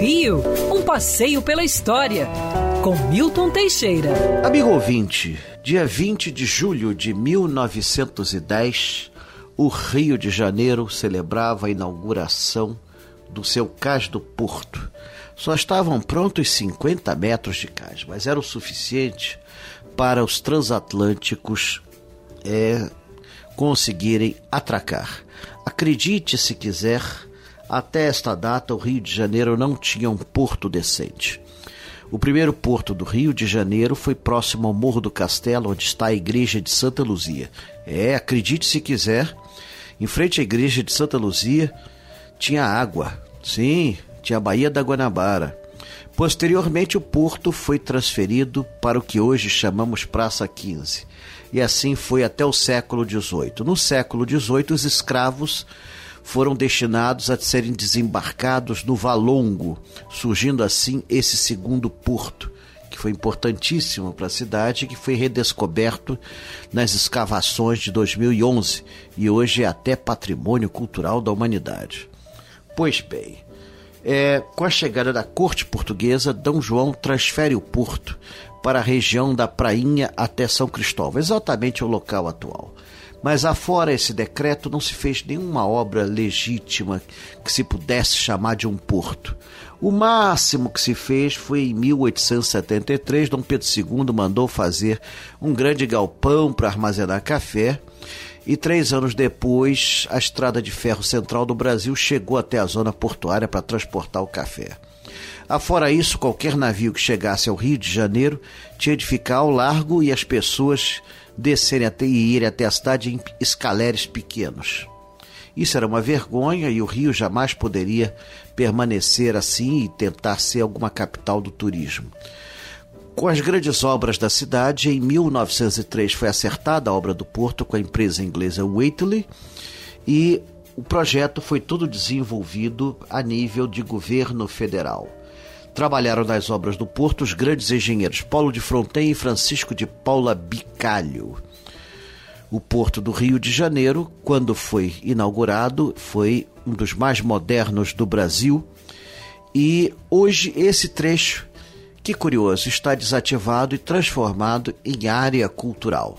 Rio, um passeio pela história, com Milton Teixeira. Amigo ouvinte, dia 20 de julho de 1910, o Rio de Janeiro celebrava a inauguração do seu cais do Porto. Só estavam prontos 50 metros de cais, mas era o suficiente para os transatlânticos é, conseguirem atracar. Acredite se quiser, até esta data o Rio de Janeiro não tinha um porto decente. O primeiro porto do Rio de Janeiro foi próximo ao Morro do Castelo, onde está a igreja de Santa Luzia. É, acredite se quiser, em frente à igreja de Santa Luzia tinha água. Sim, tinha a Baía da Guanabara. Posteriormente, o porto foi transferido para o que hoje chamamos Praça 15. E assim foi até o século XVIII. No século XVIII, os escravos foram destinados a serem desembarcados no Valongo, surgindo assim esse segundo porto, que foi importantíssimo para a cidade e que foi redescoberto nas escavações de 2011 e hoje é até patrimônio cultural da humanidade. Pois bem, é, com a chegada da corte portuguesa, D. João transfere o porto para a região da Prainha até São Cristóvão, exatamente o local atual. Mas afora esse decreto, não se fez nenhuma obra legítima que se pudesse chamar de um porto. O máximo que se fez foi em 1873, Dom Pedro II mandou fazer um grande galpão para armazenar café e três anos depois, a estrada de ferro central do Brasil chegou até a zona portuária para transportar o café. Afora isso, qualquer navio que chegasse ao Rio de Janeiro tinha de ficar ao largo e as pessoas descerem até e irem até a cidade em escaleres pequenos. Isso era uma vergonha e o Rio jamais poderia permanecer assim e tentar ser alguma capital do turismo. Com as grandes obras da cidade, em 1903 foi acertada a obra do porto com a empresa inglesa Waitley e o projeto foi todo desenvolvido a nível de governo federal. Trabalharam nas obras do porto os grandes engenheiros Paulo de Fronten e Francisco de Paula Bicalho. O porto do Rio de Janeiro, quando foi inaugurado, foi um dos mais modernos do Brasil e hoje esse trecho que curioso, está desativado e transformado em área cultural.